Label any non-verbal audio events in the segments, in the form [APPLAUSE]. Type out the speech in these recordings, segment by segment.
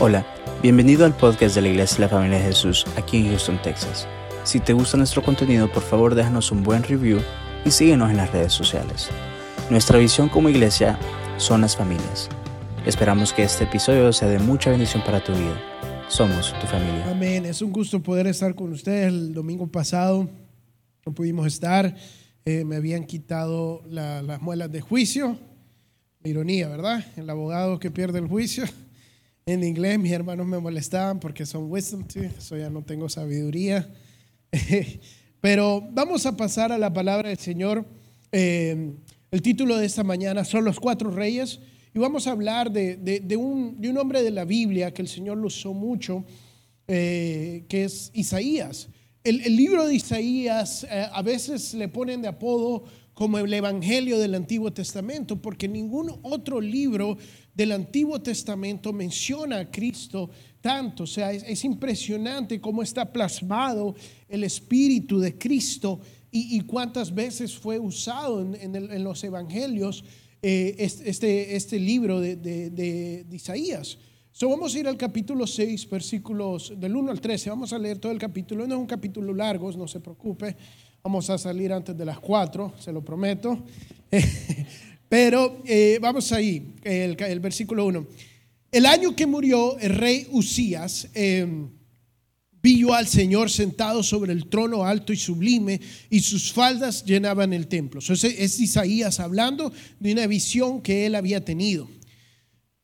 Hola, bienvenido al podcast de la Iglesia de la Familia de Jesús aquí en Houston, Texas. Si te gusta nuestro contenido, por favor déjanos un buen review y síguenos en las redes sociales. Nuestra visión como iglesia son las familias. Esperamos que este episodio sea de mucha bendición para tu vida. Somos tu familia. Amén. Es un gusto poder estar con ustedes. El domingo pasado no pudimos estar. Eh, me habían quitado la- las muelas de juicio. Ironía, ¿verdad? El abogado que pierde el juicio. En inglés mis hermanos me molestaban porque son wisdom teeth, eso ya no tengo sabiduría. [LAUGHS] Pero vamos a pasar a la palabra del Señor. Eh, el título de esta mañana son los cuatro reyes y vamos a hablar de, de- de un, de un hombre de la Biblia que el Señor lo usó mucho, eh, que es Isaías. El, el libro de Isaías eh, a veces le ponen de apodo como el Evangelio del Antiguo Testamento, porque ningún otro libro del Antiguo Testamento menciona a Cristo tanto. O sea, es, es impresionante cómo está plasmado el Espíritu de Cristo y, cuántas veces fue usado en, los Evangelios eh, es- este, este libro de Isaías. So, vamos a ir al capítulo 6, versículos del 1 al 13. Vamos a leer todo el capítulo. No es un capítulo largo, no se preocupe. Vamos a salir antes de las 4, se lo prometo. [LAUGHS] Pero eh, vamos ahí, el, versículo 1. El año que murió el rey Usías, eh, vi yo al Señor sentado sobre el trono alto y sublime, y sus faldas llenaban el templo. Ese es Isaías hablando de una visión que él había tenido.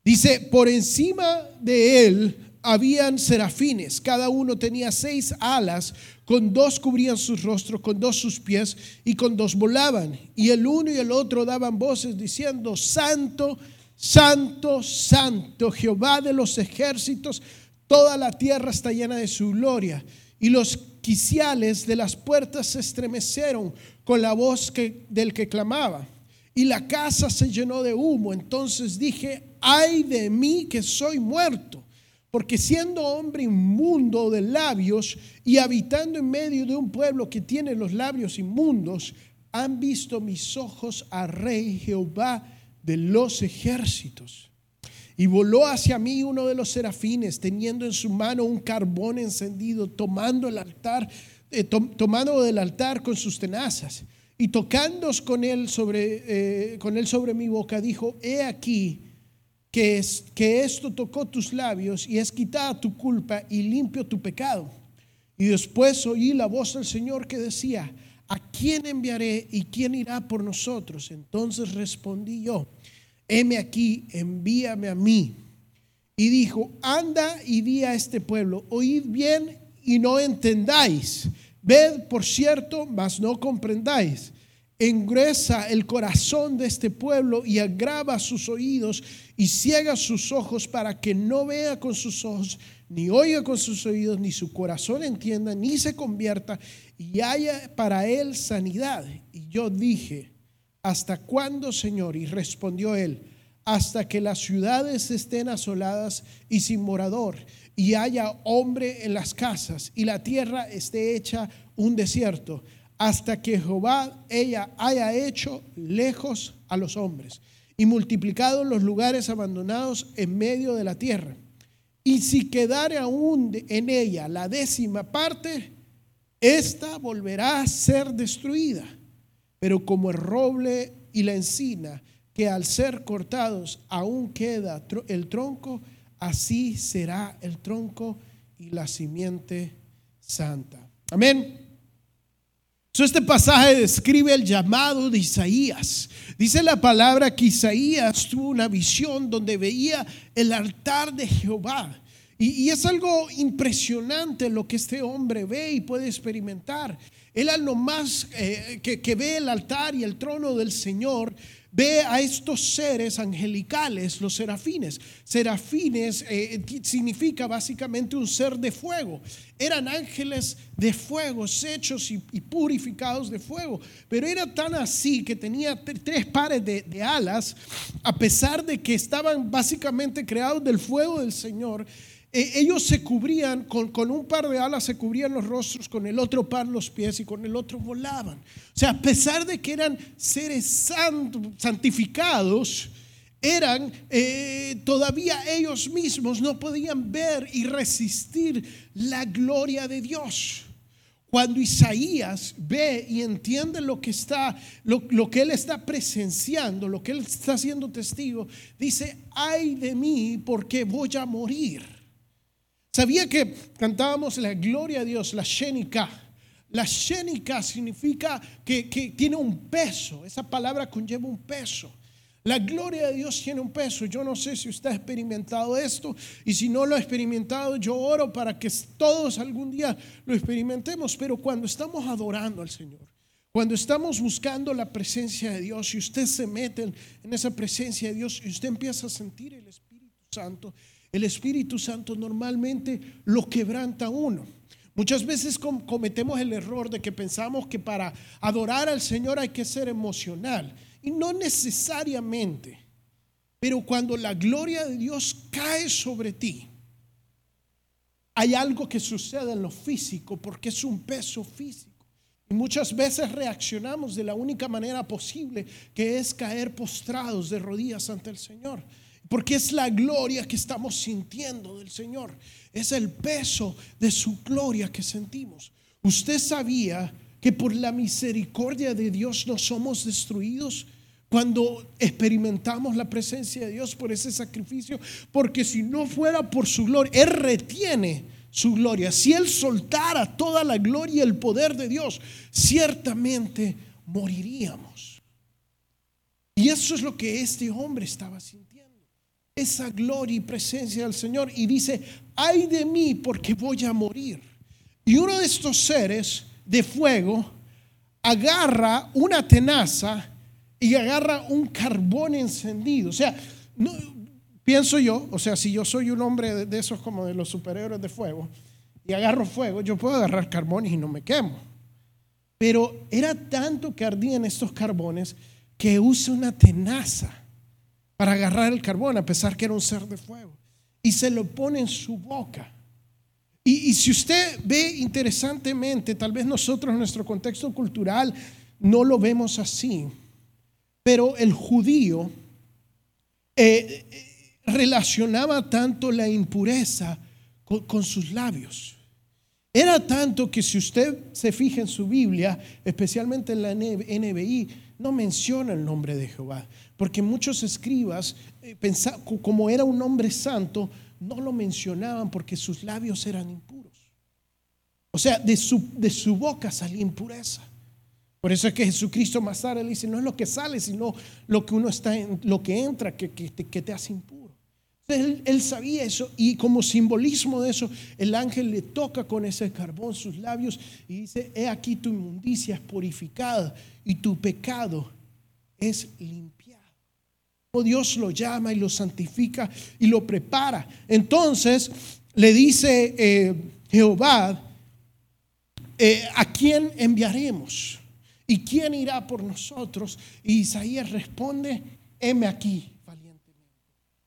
Dice, por encima de él habían serafines, cada uno tenía seis alas, con dos cubrían sus rostros, con dos sus pies y con dos volaban. Y el uno y el otro daban voces diciendo, Santo, Santo, Santo, Jehová de los ejércitos, toda la tierra está llena de su gloria. Y los quiciales de las puertas se estremecieron con la voz del que clamaba y la casa se llenó de humo. Entonces dije, ay de mí que soy muerto, porque siendo hombre inmundo de labios y habitando en medio de un pueblo que tiene los labios inmundos, han visto mis ojos a Rey Jehová de los ejércitos. Y voló hacia mí uno de los serafines, teniendo en su mano un carbón encendido, tomando el altar, eh, tom- tomando del altar con sus tenazas. Y tocándos con eh, con él sobre mi boca, dijo: He aquí que, es, que esto tocó tus labios y es quitada tu culpa y limpio tu pecado. Y después oí la voz del Señor que decía: ¿A quién enviaré y quién irá por nosotros? Entonces respondí yo: heme aquí, envíame a mí. Y dijo, anda y di a este pueblo, oíd bien y no entendáis. Ved, por cierto, mas no comprendáis. Engruesa el corazón de este pueblo y agrava sus oídos y ciega sus ojos para que no vea con sus ojos, ni oiga con sus oídos, ni su corazón entienda, ni se convierta y haya para él sanidad. Y yo dije, ¿Hasta cuándo, Señor? Y respondió él, hasta que las ciudades estén asoladas y sin morador, y haya hombre en las casas, y la tierra esté hecha un desierto, hasta que Jehová ella haya hecho lejos a los hombres, y multiplicado los lugares abandonados en medio de la tierra. Y si quedare aún en ella la décima parte, esta volverá a ser destruida. Pero como el roble y la encina, que al ser cortados aún queda el tronco, así será el tronco y la simiente santa. Amén. Este pasaje describe el llamado de Isaías. Dice la palabra que Isaías tuvo una visión donde veía el altar de Jehová. Y, es algo impresionante lo que este hombre ve y puede experimentar. Él a lo más eh, que, que ve el altar y el trono del Señor, ve a estos seres angelicales, los serafines. Serafines eh, significa básicamente un ser de fuego. Eran ángeles de fuego, hechos y, purificados de fuego. Pero era tan así que tenía tre- tres pares de alas, a pesar de que estaban básicamente creados del fuego del Señor. Eh, ellos se cubrían, con, un par de alas se cubrían los rostros, con el otro par los pies y con el otro volaban. O sea, a pesar de que eran seres santificados, eran, eh, todavía ellos mismos no podían ver y resistir la gloria de Dios. Cuando Isaías ve y entiende lo que está, lo, que él está presenciando, lo que él está siendo testigo, dice, ay de mí porque voy a morir. Sabía que cantábamos la gloria a Dios, la Shenika. La Shenika significa que, que tiene un peso, esa palabra conlleva un peso. La gloria de Dios tiene un peso. Yo no sé si usted ha experimentado esto y si no lo ha experimentado, yo oro para que todos algún día lo experimentemos. Pero cuando estamos adorando al Señor, cuando estamos buscando la presencia de Dios y usted se mete en esa presencia de Dios y usted empieza a sentir el Espíritu Santo, el Espíritu Santo normalmente lo quebranta uno. Muchas veces cometemos el error de que pensamos que para adorar al Señor hay que ser emocional. Y no necesariamente. Pero cuando la gloria de Dios cae sobre ti, hay algo que sucede en lo físico porque es un peso físico. Y muchas veces reaccionamos de la única manera posible, que es caer postrados de rodillas ante el Señor. Porque es la gloria que estamos sintiendo del Señor. Es el peso de su gloria que sentimos. Usted sabía que por la misericordia de Dios no somos destruidos cuando experimentamos la presencia de Dios por ese sacrificio, porque si no fuera por su gloria, Él retiene su gloria. Si Él soltara toda la gloria y el poder de Dios, ciertamente moriríamos. Y eso es lo que este hombre estaba sintiendo. Esa gloria y presencia del Señor. Y dice, ay de mí porque voy a morir. Y uno de estos seres de fuego agarra una tenaza y agarra un carbón encendido. O sea, no, pienso yo, o sea, si yo soy un hombre de, esos como de los superhéroes de fuego y agarro fuego, yo puedo agarrar carbones y no me quemo. Pero era tanto que ardían estos carbones que usa una tenaza para agarrar el carbón, a pesar que era un ser de fuego, y se lo pone en su boca. Y, y si usted ve interesantemente, tal vez nosotros en nuestro contexto cultural no lo vemos así, pero el judío eh, relacionaba tanto la impureza con, sus labios. Era tanto que si usted se fija en su Biblia, especialmente en la NBI, no menciona el nombre de Jehová, porque muchos escribas, eh, como era un hombre santo, no lo mencionaban porque sus labios eran impuros. O sea, de su, de su boca salía impureza. Por eso es que Jesucristo más tarde le dice, no es lo que sale, sino lo que uno está en, lo que entra, que, que, te hace impuro. Él, sabía eso y como simbolismo de eso, el ángel le toca con ese carbón sus labios y dice, he aquí tu inmundicia es purificada y tu pecado es limpiado. Dios lo llama y lo santifica y lo prepara. Entonces le dice eh, Jehová, eh, ¿a quién enviaremos? ¿Y quién irá por nosotros? Y Isaías responde, heme aquí.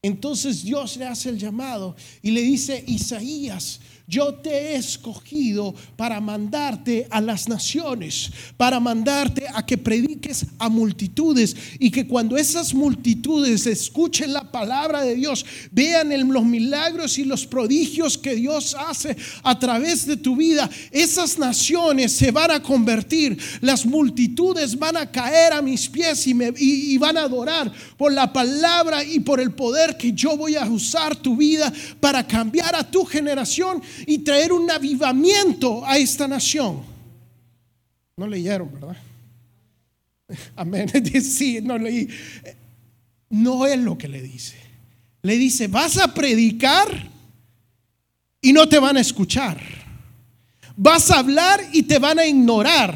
Entonces Dios le hace el llamado y le dice, Isaías, yo te he escogido para mandarte a las naciones, para mandarte a que prediques a multitudes y que cuando esas multitudes escuchen la palabra de Dios, vean los milagros y los prodigios que Dios hace a través de tu vida, esas naciones se van a convertir, las multitudes van a caer a mis pies y, me, y van a adorar por la palabra y por el poder que yo voy a usar tu vida para cambiar a tu generación y traer un avivamiento a esta nación. No leyeron, ¿verdad? Amén. [LAUGHS] Sí, no leí. No es lo que le dice. Le dice, vas a predicar y no te van a escuchar. Vas a hablar y te van a ignorar.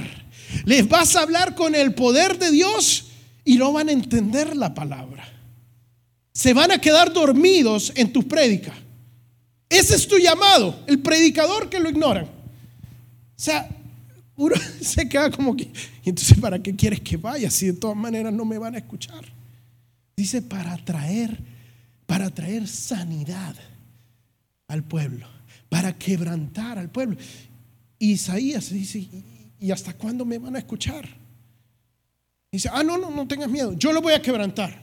Les vas a hablar con el poder de Dios y no van a entender la palabra. Se van a quedar dormidos en tu prédica. Ese es tu llamado, el predicador que lo ignoran. O sea, uno [LAUGHS] se queda como que, entonces, ¿para qué quieres que vaya si de todas maneras no me van a escuchar? Dice, para traer, para traer sanidad al pueblo, para quebrantar al pueblo. Isaías dice, ¿y hasta cuándo me van a escuchar? Dice, ah, no, no, no tengas miedo, yo lo voy a quebrantar.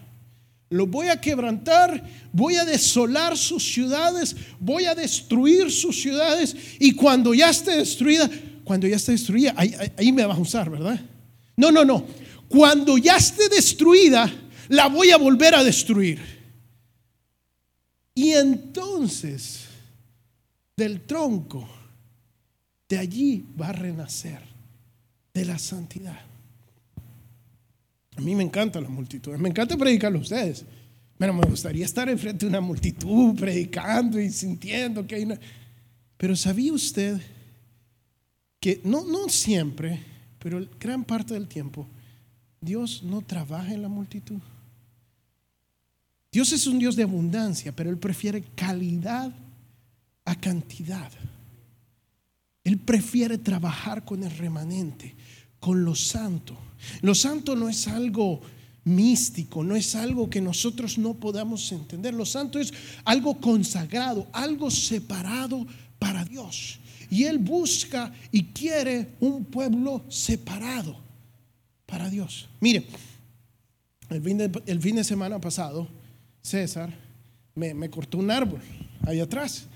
Lo voy a quebrantar, voy a desolar sus ciudades, voy a destruir sus ciudades y cuando ya esté destruida, cuando ya esté destruida, ahí, me vas a usar, ¿verdad? No, no, no. Cuando ya esté destruida, la voy a volver a destruir. Y entonces, del tronco, de allí va a renacer, de la santidad. A mí me encantan las multitudes, me encanta predicarlo a ustedes. Pero me gustaría estar enfrente de una multitud predicando y sintiendo que hay una... Pero ¿sabía usted que no, no siempre, pero gran parte del tiempo, Dios no trabaja en la multitud? Dios es un Dios de abundancia, pero Él prefiere calidad a cantidad. Él prefiere trabajar con el remanente, con lo santo. Lo santo no es algo místico, no es algo que nosotros no podamos entender. Lo santo es algo consagrado, algo separado para Dios. Y Él busca y quiere un pueblo separado para Dios. Mire, el fin de, fin de semana pasado, César me, cortó un árbol ahí atrás.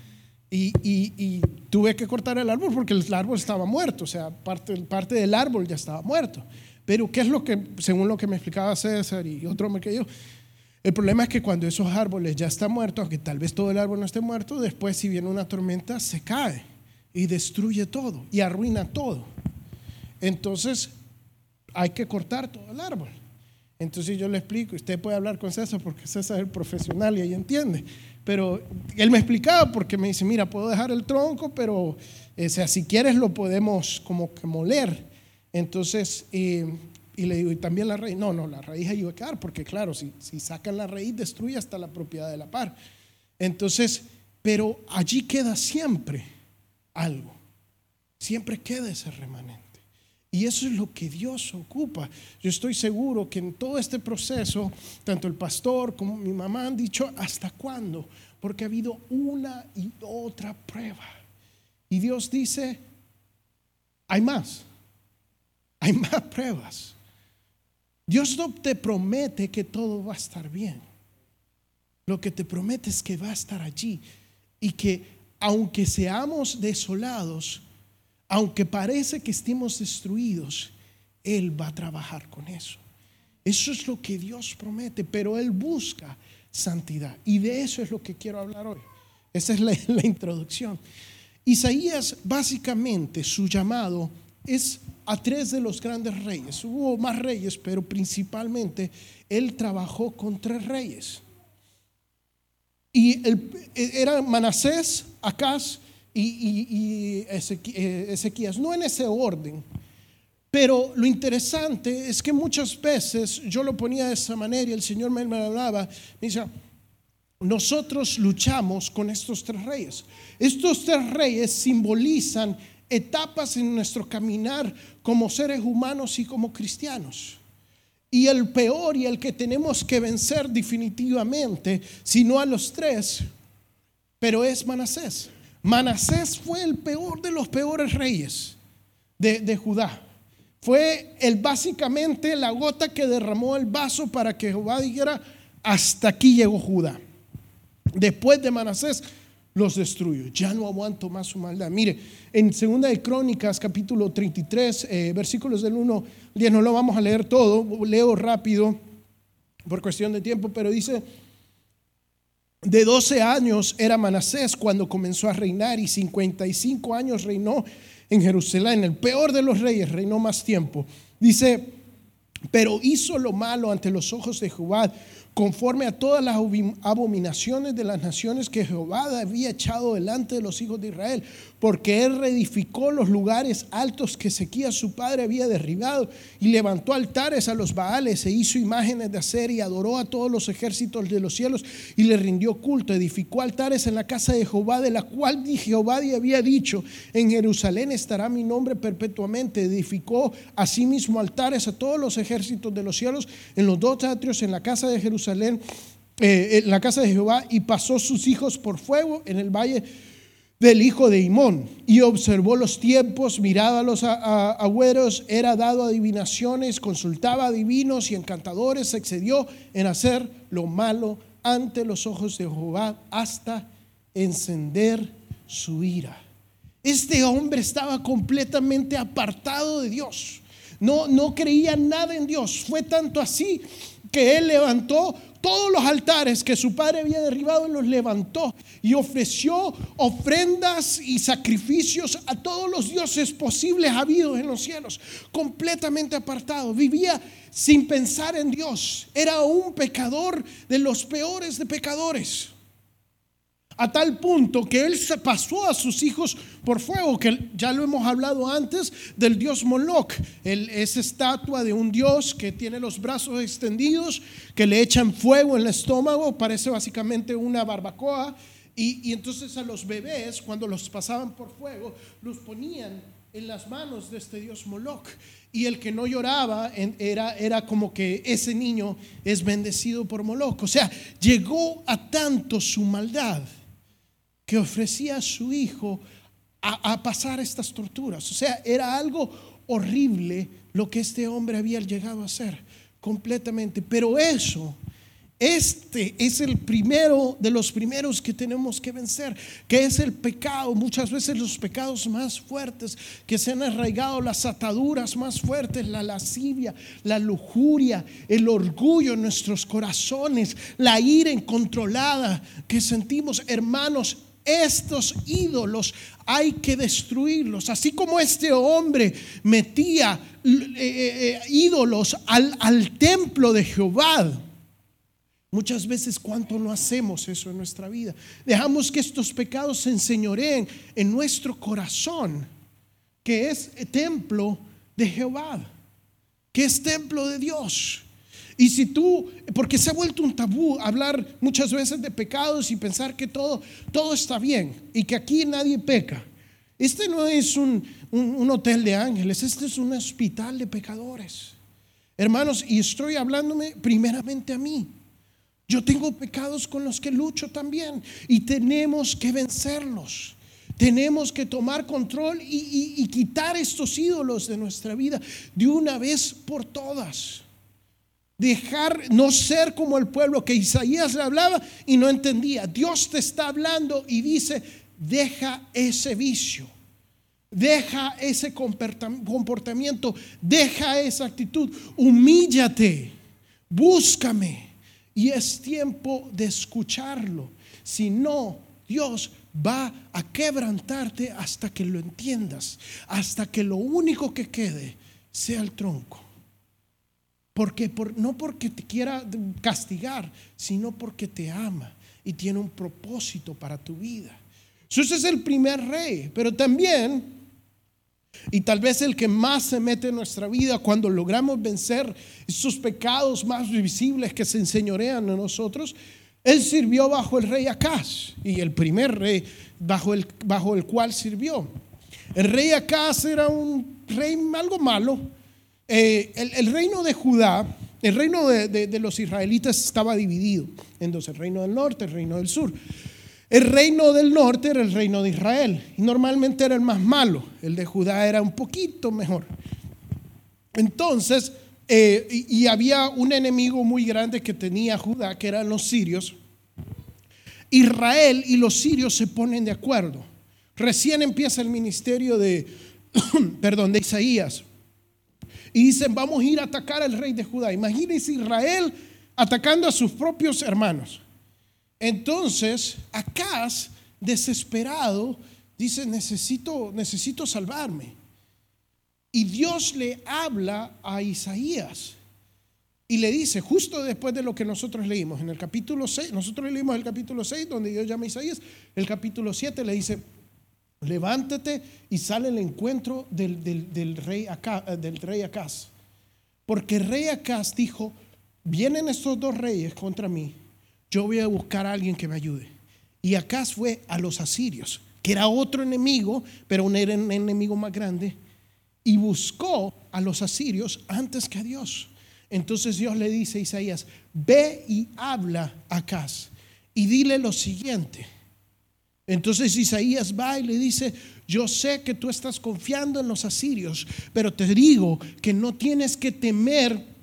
Y, y, tuve que cortar el árbol porque el árbol estaba muerto, o sea, parte, parte del árbol ya estaba muerto. Pero ¿qué es lo que, según lo que me explicaba César y otro me creyó? El problema es que cuando esos árboles ya están muertos, aunque tal vez todo el árbol no esté muerto, después si viene una tormenta se cae y destruye todo y arruina todo. Entonces hay que cortar todo el árbol. Entonces yo le explico, usted puede hablar con César porque César es el profesional y ahí entiende. Pero él me explicaba porque me dice, mira, puedo dejar el tronco, pero eh, sea, si quieres lo podemos como que moler. Entonces, y le digo, ¿y también la raíz? No, no, la raíz ayuda a quedar, porque claro, si, si sacan la raíz, destruye hasta la propiedad de la par. Entonces, pero allí queda siempre algo, siempre queda ese remanente. Y eso es lo que Dios ocupa. Yo estoy seguro que en todo este proceso, tanto el pastor como mi mamá han dicho, ¿hasta cuándo? Porque ha habido una y otra prueba. Y Dios dice, hay más hay más pruebas. Dios no te promete que todo va a estar bien. Lo que te promete es que va a estar allí y que aunque seamos desolados, aunque parece que estemos destruidos, Él va a trabajar con eso. Eso es lo que Dios promete, pero Él busca santidad. Y de eso es lo que quiero hablar hoy. Esa es la, [LAUGHS] la introducción. Isaías básicamente su llamado es a tres de los grandes reyes. Hubo más reyes, pero principalmente él trabajó con tres reyes. Y el, era Manasés, Acaz y, eh, Ezequías, no en ese orden. Pero lo interesante es que muchas veces yo lo ponía de esa manera y el Señor me, hablaba, me dice, nosotros luchamos con estos tres reyes. Estos tres reyes simbolizan etapas en nuestro caminar como seres humanos y como cristianos. Y el peor y el que tenemos que vencer definitivamente, si no a los tres, pero es Manasés. Manasés fue el peor de los peores reyes de, de Judá. Fue el básicamente la gota que derramó el vaso para que Jehová dijera, hasta aquí llegó Judá. Después de Manasés los destruyo. Ya no aguanto más su maldad. Mire, en Segunda de Crónicas, capítulo 33, eh, versículos del 1 10, no lo vamos a leer todo, leo rápido por cuestión de tiempo, pero dice, de 12 años era Manasés cuando comenzó a reinar y 55 años reinó en Jerusalén, el peor de los reyes, reinó más tiempo. Dice, pero hizo lo malo ante los ojos de Jehová conforme a todas las abominaciones de las naciones que Jehová había echado delante de los hijos de Israel, porque él reedificó los lugares altos que Ezequías su padre había derribado y levantó altares a los Baales e hizo imágenes de hacer y adoró a todos los ejércitos de los cielos y le rindió culto, edificó altares en la casa de Jehová, de la cual Jehová había dicho, en Jerusalén estará mi nombre perpetuamente, edificó asimismo altares a todos los ejércitos de los cielos en los dos atrios en la casa de Jerusalén Jerusalén, eh, en la casa de Jehová, y pasó sus hijos por fuego en el valle del hijo de Imón, y observó los tiempos, miraba a los agüeros, era dado adivinaciones, consultaba a divinos y encantadores, se excedió en hacer lo malo ante los ojos de Jehová hasta encender su ira. Este hombre estaba completamente apartado de Dios. No, no creía nada en Dios. Fue tanto así que él levantó todos los altares que su padre había derribado, los levantó y ofreció ofrendas y sacrificios a todos los dioses posibles habidos en los cielos, completamente apartado. Vivía sin pensar en Dios. Era un pecador de los peores de pecadores. A tal punto que él se pasó a sus hijos por fuego, que ya lo hemos hablado antes del dios Moloch, esa estatua de un dios que tiene los brazos extendidos, que le echan fuego en el estómago, parece básicamente una barbacoa. Y, y entonces a los bebés, cuando los pasaban por fuego, los ponían en las manos de este dios Moloch. Y el que no lloraba era, era como que ese niño es bendecido por Moloch. O sea, llegó a tanto su maldad que ofrecía a su hijo a, pasar estas torturas. O sea, era algo horrible lo que este hombre había llegado a hacer completamente. Pero eso este es el primero de los primeros que tenemos que vencer, que es el pecado. Muchas veces los pecados más fuertes que se han arraigado, las ataduras más fuertes, la lascivia, la lujuria, el orgullo en nuestros corazones, la ira incontrolada que sentimos, hermanos, estos ídolos hay que destruirlos. Así como este hombre metía eh, eh, eh, ídolos al, al templo de Jehová. Muchas veces cuánto no hacemos eso en nuestra vida. Dejamos que estos pecados se enseñoreen en nuestro corazón, que es templo de Jehová, que es templo de Dios. Y si tú, porque se ha vuelto un tabú hablar muchas veces de pecados y pensar que todo, todo está bien y que aquí nadie peca. Este no es un, un, hotel de ángeles, este es un hospital de pecadores. Hermanos, y estoy hablándome primeramente a mí. Yo tengo pecados con los que lucho también y tenemos que vencerlos. Tenemos que tomar control y, y quitar estos ídolos de nuestra vida de una vez por todas. Dejar no ser como el pueblo que Isaías le hablaba y no entendía. Dios te está hablando y dice, deja ese vicio, deja ese comportamiento, deja esa actitud, humíllate, búscame. Y es tiempo de escucharlo. Si no, Dios va a quebrantarte hasta que lo entiendas, hasta que lo único que quede sea el tronco. Porque no porque te quiera castigar, sino porque te ama y tiene un propósito para tu vida. Ese es el primer rey, pero también, y tal vez el que más se mete en nuestra vida cuando logramos vencer esos pecados más visibles que se enseñorean en nosotros, él sirvió bajo el rey Acaz y el primer rey bajo el, bajo el cual sirvió. El rey Acaz era un rey algo malo, eh, el, reino de Judá, el reino de, los israelitas estaba dividido en dos, el reino del norte, el reino del sur. El reino del norte era el reino de Israel y normalmente era el más malo, el de Judá era un poquito mejor. Entonces, eh, y, había un enemigo muy grande que tenía Judá, que eran los sirios. Israel y los sirios se ponen de acuerdo. Recién empieza el ministerio de, [COUGHS] perdón, de Isaías y dicen, vamos a ir a atacar al rey de Judá. Imagínense Israel atacando a sus propios hermanos. Entonces, Acaz, desesperado, dice, necesito, necesito salvarme. Y Dios le habla a Isaías y le dice, justo después de lo que nosotros leímos, en el capítulo 6, nosotros leímos el capítulo 6, donde Dios llama a Isaías, el capítulo 7 le dice, levántate y sale al encuentro del, rey Acaz, eh, del rey Acaz. Porque el rey Acaz dijo, vienen estos dos reyes contra mí, yo voy a buscar a alguien que me ayude. Y Acaz fue a los asirios, que era otro enemigo, pero un enemigo más grande, y buscó a los asirios antes que a Dios. Entonces Dios le dice a Isaías, ve y habla a Acaz y dile lo siguiente entonces Isaías va y le dice, yo sé que tú estás confiando en los asirios, pero te digo que no tienes que temer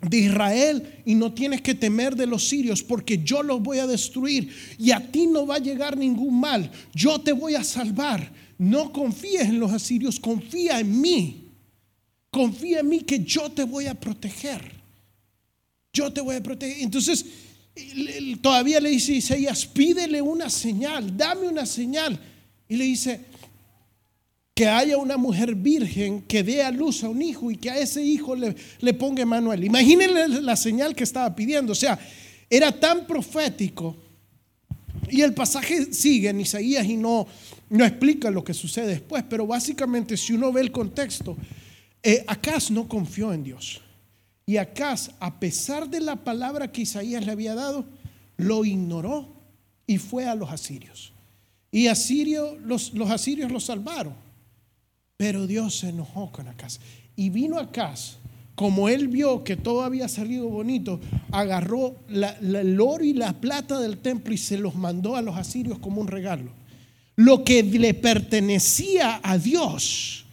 de Israel y no tienes que temer de los sirios porque yo los voy a destruir y a ti no va a llegar ningún mal. Yo te voy a salvar. No confíes en los asirios, confía en mí. Confía en mí que yo te voy a proteger. Yo te voy a proteger. Entonces, todavía le dice Isaías, pídele una señal, dame una señal. Y le dice, que haya una mujer virgen que dé a luz a un hijo y que a ese hijo le, le ponga Manuel. Imagínense la señal que estaba pidiendo. O sea, era tan profético. Y el pasaje sigue en Isaías y no, no explica lo que sucede después, pero básicamente si uno ve el contexto, eh, Acaz no confió en Dios. Y Acaz, a pesar de la palabra que Isaías le había dado, lo ignoró y fue a los asirios. Y asirio, los, los asirios lo salvaron. Pero Dios se enojó con Acaz. Y vino Acaz, como él vio que todo había salido bonito, agarró el oro y la plata del templo y se los mandó a los asirios como un regalo. Lo que le pertenecía a Dios,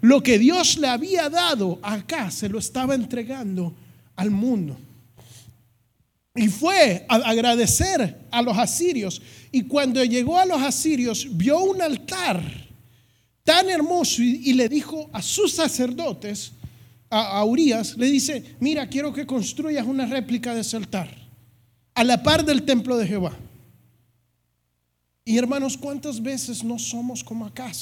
lo que Dios le había dado acá, se lo estaba entregando al mundo. Y fue a agradecer a los asirios. Y cuando llegó a los asirios, vio un altar tan hermoso y, le dijo a sus sacerdotes, a, a Urias, le dice, mira, quiero que construyas una réplica de ese altar, a la par del templo de Jehová. Y hermanos, ¿cuántas veces no somos como acá?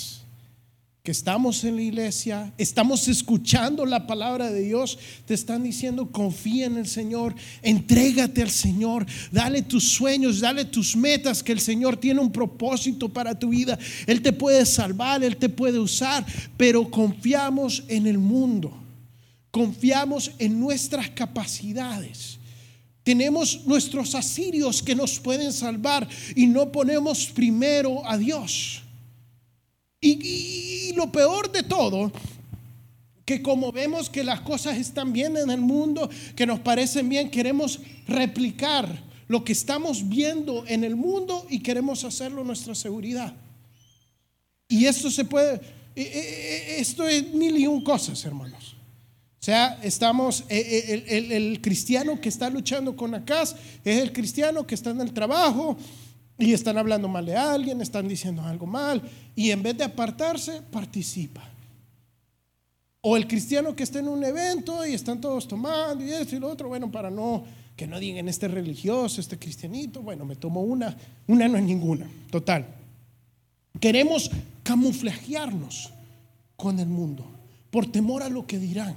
Que estamos en la iglesia, estamos escuchando la palabra de Dios, te están diciendo, confía en el Señor, entrégate al Señor, dale tus sueños, dale tus metas, que el Señor tiene un propósito para tu vida. Él te puede salvar, Él te puede usar, pero confiamos en el mundo, confiamos en nuestras capacidades. Tenemos nuestros asirios que nos pueden salvar y no ponemos primero a Dios. Y, lo peor de todo, que como vemos que las cosas están bien en el mundo, que nos parecen bien, queremos replicar lo que estamos viendo en el mundo y queremos hacerlo nuestra seguridad. Y esto se puede, e, e, e, esto es mil y un cosas, hermanos. O sea, estamos, el, el cristiano que está luchando con acá es el cristiano que está en el trabajo, y están hablando mal de alguien, están diciendo algo mal, y en vez de apartarse, participa. O el cristiano que está en un evento y están todos tomando y esto y lo otro, bueno, para no que no digan este religioso, este cristianito, bueno, me tomo una, una no es ninguna, total. Queremos camuflajearnos con el mundo por temor a lo que dirán.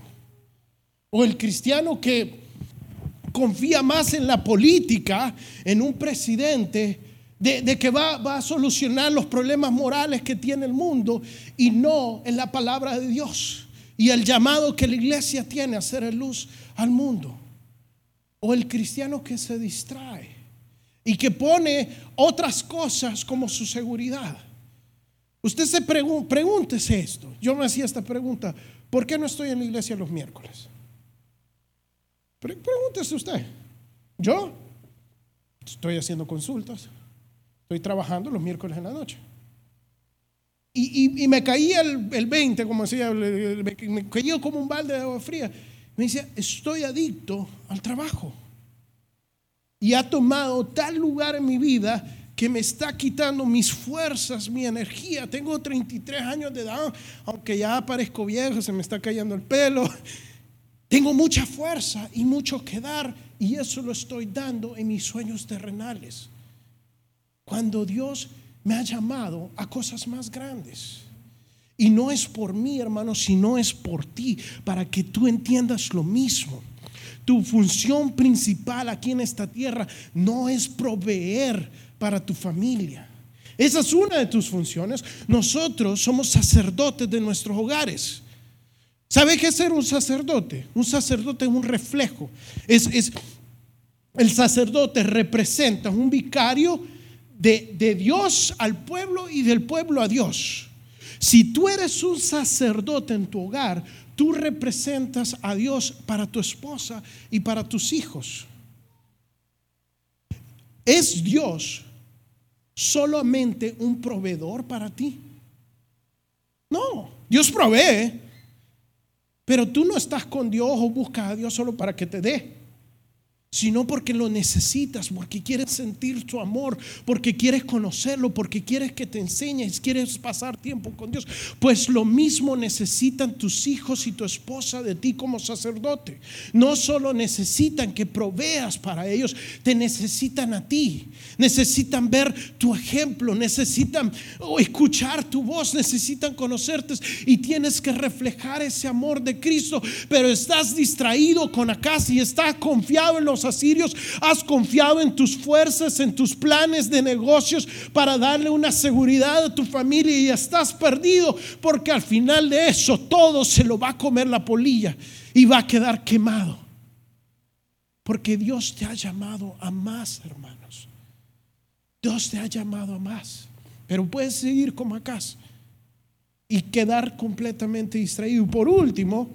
O el cristiano que confía más en la política, en un presidente, de, que va, va, a solucionar los problemas morales que tiene el mundo y no en la palabra de Dios y el llamado que la iglesia tiene a hacer luz al mundo. O el cristiano que se distrae y que pone otras cosas como su seguridad. Usted se pregunta, pregúntese esto. Yo me hacía esta pregunta, ¿por qué no estoy en la iglesia los miércoles? Pregúntese usted. Yo estoy haciendo consultas Estoy trabajando los miércoles en la noche. Y, me caía el, el, 20, como decía, me, caía como un balde de agua fría. Me decía, estoy adicto al trabajo. Y ha tomado tal lugar en mi vida que me está quitando mis fuerzas, mi energía. Tengo 33 años de edad, aunque ya parezco viejo, se me está cayendo el pelo. Tengo mucha fuerza y mucho que dar y eso lo estoy dando en mis sueños terrenales cuando Dios me ha llamado a cosas más grandes. Y no es por mí, hermano, sino es por ti, para que tú entiendas lo mismo. Tu función principal aquí en esta tierra no es proveer para tu familia. Esa es una de tus funciones. Nosotros somos sacerdotes de nuestros hogares. ¿Sabe qué es ser un sacerdote? Un sacerdote es un reflejo. Es, es, el sacerdote representa un vicario de, Dios al pueblo y del pueblo a Dios. Si tú eres un sacerdote en tu hogar, tú representas a Dios para tu esposa y para tus hijos. ¿Es Dios solamente un proveedor para ti? No, Dios provee, Pero tú no estás con Dios o buscas a Dios solo para que te dé sino porque lo necesitas, porque quieres sentir su amor, porque quieres conocerlo, porque quieres que te enseñes, quieres pasar tiempo con Dios. Pues lo mismo necesitan tus hijos y tu esposa de ti como sacerdote. No solo necesitan que proveas para ellos, te necesitan a ti. Necesitan ver tu ejemplo, necesitan escuchar tu voz, necesitan conocerte y tienes que reflejar ese amor de Cristo, pero estás distraído con acá y estás confiado en los asirios, has confiado en tus fuerzas, en tus planes de negocios para darle una seguridad a tu familia y estás perdido porque al final de eso todo se lo va a comer la polilla y va a quedar quemado. Porque Dios te ha llamado a más, hermanos. Dios te ha llamado a más. Pero puedes seguir como acá y quedar completamente distraído. Por último,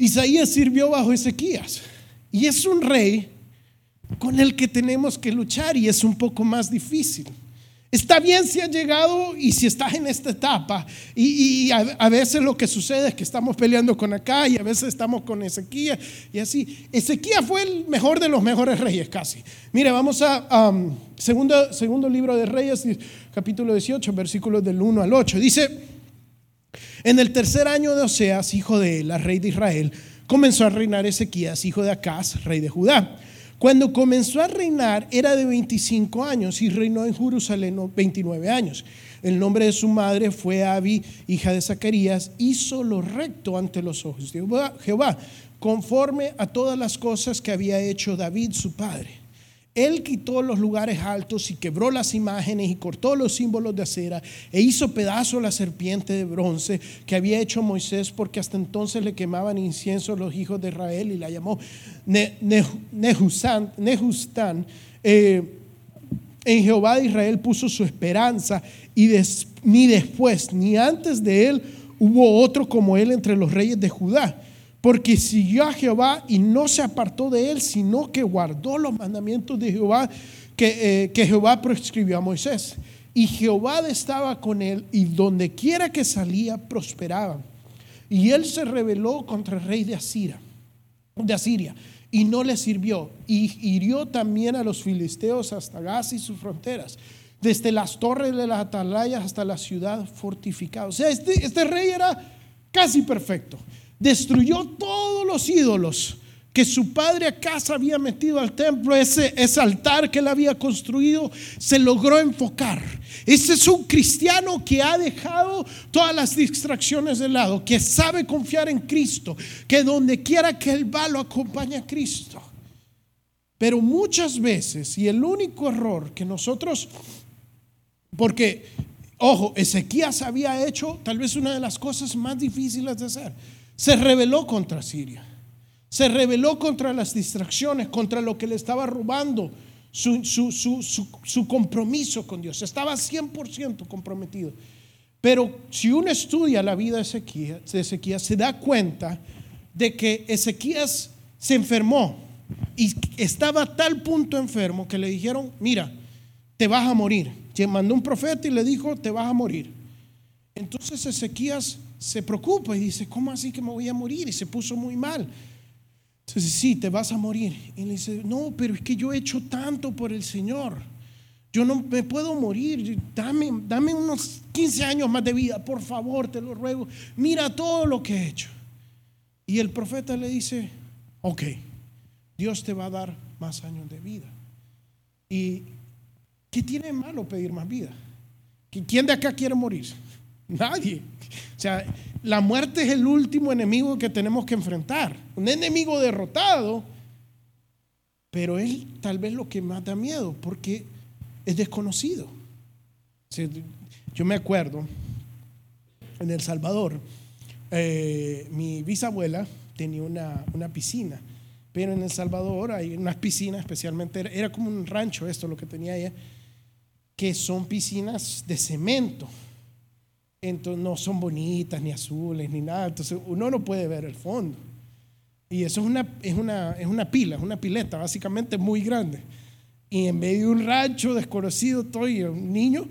Isaías sirvió bajo Ezequías y es un rey con el que tenemos que luchar y es un poco más difícil. Está bien si has llegado y si estás en esta etapa y, a, veces lo que sucede es que estamos peleando con acá y a veces estamos con Ezequías y así. Ezequías fue el mejor de los mejores reyes casi. Mire, vamos a um, segundo, segundo libro de Reyes, capítulo 18, versículos del 1 al 8. Dice, en el tercer año de Oseas, hijo de Ela, rey de Israel, comenzó a reinar Ezequías, hijo de Acaz, rey de Judá. Cuando comenzó a reinar era de 25 años y reinó en Jerusalén 29 años. El nombre de su madre fue Abi, hija de Zacarías, hizo lo recto ante los ojos de Jehová, conforme a todas las cosas que había hecho David su padre. Él quitó los lugares altos y quebró las imágenes y cortó los símbolos de acera e hizo pedazo la serpiente de bronce que había hecho Moisés porque hasta entonces le quemaban incienso los hijos de Israel y la llamó Nehustán. Eh, en Jehová de Israel puso su esperanza y ni después ni antes de él hubo otro como él entre los reyes de Judá porque siguió a Jehová y no se apartó de él, sino que guardó los mandamientos de Jehová que, eh, que Jehová prescribió a Moisés. Y Jehová estaba con él y donde quiera que salía prosperaba. Y él se rebeló contra el rey de Asiria, de Asiria y no le sirvió. Y hirió también a los filisteos hasta Gaza y sus fronteras, desde las torres de las atalayas hasta la ciudad fortificada. O sea, este, este rey era casi perfecto destruyó todos los ídolos que su padre a casa había metido al templo, ese, altar que él había construido, se logró enfocar. Ese es un cristiano que ha dejado todas las distracciones de lado, que sabe confiar en Cristo, que donde quiera que él va lo acompaña a Cristo. Pero muchas veces, y el único error que nosotros, porque, ojo, Ezequías había hecho tal vez una de las cosas más difíciles de hacer se rebeló contra Siria. Se rebeló contra las distracciones, contra lo que le estaba robando su, compromiso con Dios. Estaba 100% comprometido. Pero si uno estudia la vida de Ezequías, se da cuenta de que Ezequías se enfermó y estaba a tal punto enfermo que le dijeron, mira, te vas a morir. Mandó un profeta y le dijo, te vas a morir. Entonces Ezequías se preocupa y dice, ¿cómo así que me voy a morir? Y se puso muy mal. Entonces, sí, te vas a morir. Y le dice, no, pero es que yo he hecho tanto por el Señor. Yo no me puedo morir. Dame, dame unos 15 años más de vida, por favor, te lo ruego. Mira todo lo que he hecho. Y el profeta le dice, ok, Dios te va a dar más años de vida. ¿Y qué tiene malo pedir más vida? ¿Quién de acá quiere morir? Nadie. O sea, la muerte es el último enemigo que tenemos que enfrentar. Un enemigo derrotado, pero es tal vez lo que más da miedo, porque es desconocido. yo me acuerdo, en El Salvador, eh, mi bisabuela tenía una, una, piscina, pero en El Salvador hay unas piscinas, especialmente, era como un rancho esto lo que tenía ella, que son piscinas de cemento entonces no son bonitas, ni azules, ni nada. Entonces uno no puede ver el fondo. Y eso es una, es una, es una pila, es una pileta básicamente muy grande. Y en medio de un rancho desconocido estoy, un niño,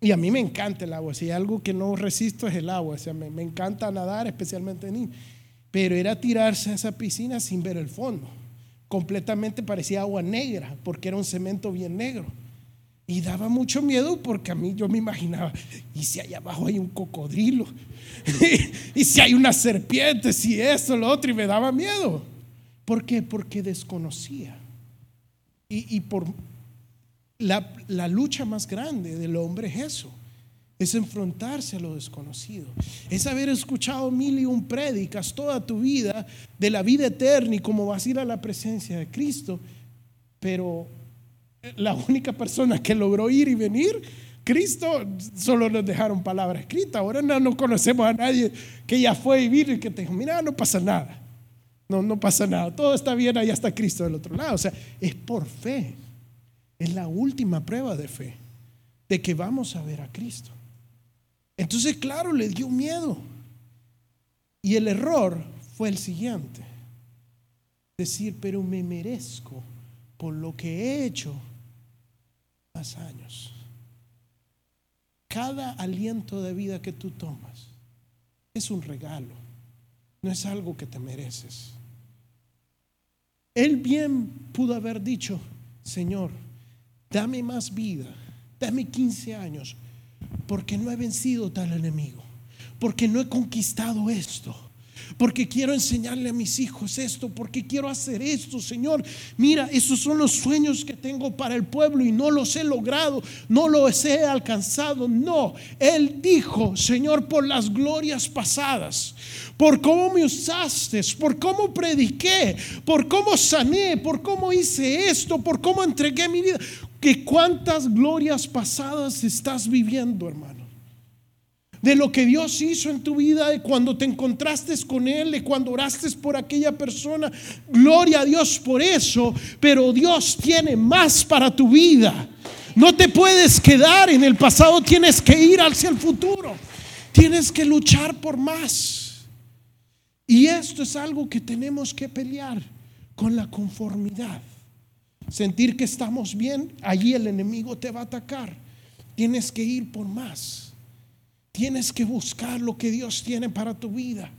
Y a mí me encanta el agua. Si hay algo que no resisto es el agua. O sea, me, me encanta nadar, especialmente en Pero era tirarse a esa piscina sin ver el fondo. Completamente parecía agua negra, porque era un cemento bien negro. Y daba mucho miedo porque a mí yo me imaginaba, ¿y si allá abajo hay un cocodrilo? [LAUGHS] ¿Y si hay una serpiente? Si eso, lo otro, y me daba miedo. ¿Por qué? Porque desconocía. Y, por la, la, lucha más grande del hombre es eso, es enfrentarse a lo desconocido, es haber escuchado mil y un prédicas toda tu vida de la vida eterna y cómo vas a ir a la presencia de Cristo, pero la única persona que logró ir y venir, Cristo, solo nos dejaron palabra escrita. Ahora no, conocemos a nadie que ya fue y vino y que te dijo, mira, no pasa nada. No, no pasa nada. Todo está bien, allá está Cristo del otro lado. O sea, es por fe. Es la última prueba de fe de que vamos a ver a Cristo. Entonces, claro, le dio miedo. Y el error fue el siguiente. Decir, pero me merezco por lo que he hecho más años. Cada aliento de vida que tú tomas es un regalo, no es algo que te mereces. Él bien pudo haber dicho, Señor, dame más vida, dame 15 años, porque no he vencido tal enemigo, porque no he conquistado esto porque quiero enseñarle a mis hijos esto, porque quiero hacer esto, Señor. Mira, esos son los sueños que tengo para el pueblo y no los he logrado, no los he alcanzado. No, Él dijo, Señor, por las glorias pasadas, por cómo me usaste, por cómo prediqué, por cómo sané, por cómo hice esto, por cómo entregué mi vida. Que cuántas glorias pasadas estás viviendo, hermano de lo que Dios hizo en tu vida, de cuando te encontraste con Él, de cuando oraste por aquella persona. Gloria a Dios por eso, pero Dios tiene más para tu vida. No te puedes quedar en el pasado, tienes que ir hacia el futuro. Tienes que luchar por más. Y esto es algo que tenemos que pelear con la conformidad. Sentir que estamos bien, allí el enemigo te va a atacar. Tienes que ir por más. Tienes que buscar lo que Dios tiene para tu vida.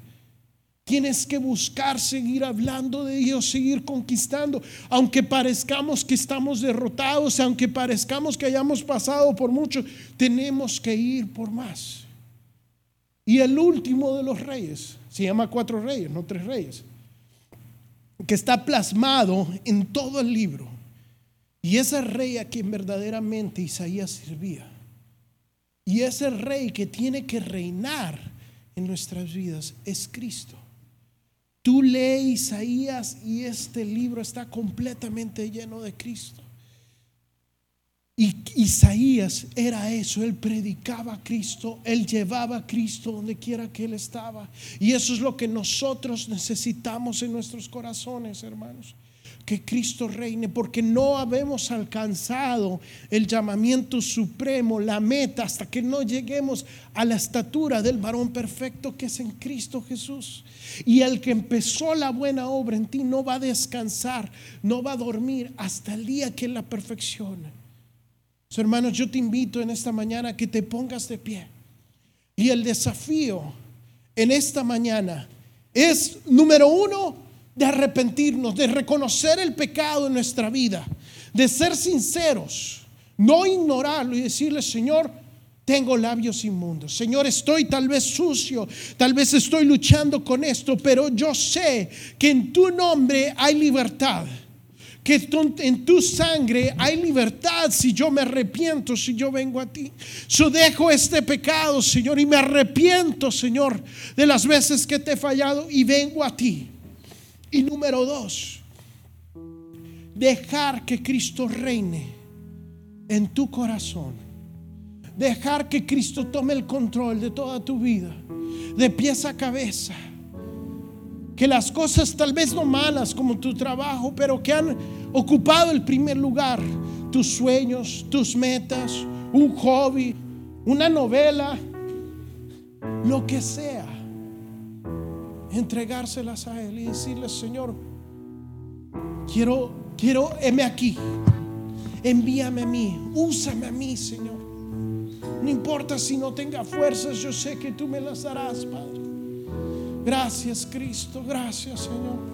Tienes que buscar seguir hablando de Dios, seguir conquistando, aunque parezcamos que estamos derrotados, aunque parezcamos que hayamos pasado por mucho, tenemos que ir por más. Y el último de los reyes, se llama cuatro reyes, no tres reyes, que está plasmado en todo el libro. Y ese rey a quien verdaderamente Isaías servía y ese rey que tiene que reinar en nuestras vidas es Cristo. Tú lees Isaías y este libro está completamente lleno de Cristo. Y Isaías era eso, él predicaba a Cristo, él llevaba a Cristo donde quiera que él estaba. Y eso es lo que nosotros necesitamos en nuestros corazones, hermanos que Cristo reine, porque no habemos alcanzado el llamamiento supremo, la meta, hasta que no lleguemos a la estatura del varón perfecto que es en Cristo Jesús. Y el que empezó la buena obra en ti no va a descansar, no va a dormir hasta el día que la perfeccione. hermanos, yo te invito en esta mañana a que te pongas de pie. Y el desafío en esta mañana es, número uno, de arrepentirnos, de reconocer el pecado en nuestra vida, de ser sinceros, no ignorarlo y decirle, Señor, tengo labios inmundos. Señor, estoy tal vez sucio, tal vez estoy luchando con esto, pero yo sé que en tu nombre hay libertad. Que en tu sangre hay libertad si yo me arrepiento, si yo vengo a ti. Yo dejo este pecado, Señor, y me arrepiento, Señor, de las veces que te he fallado y vengo a ti. Y número dos, dejar que Cristo reine en tu corazón. Dejar que Cristo tome el control de toda tu vida, de pies a cabeza. Que las cosas tal vez no malas como tu trabajo, pero que han ocupado el primer lugar, tus sueños, tus metas, un hobby, una novela, lo que sea entregárselas a Él y decirle, Señor, quiero, quiero, heme aquí, envíame a mí, úsame a mí, Señor. No importa si no tenga fuerzas, yo sé que tú me las darás, Padre. Gracias, Cristo, gracias, Señor.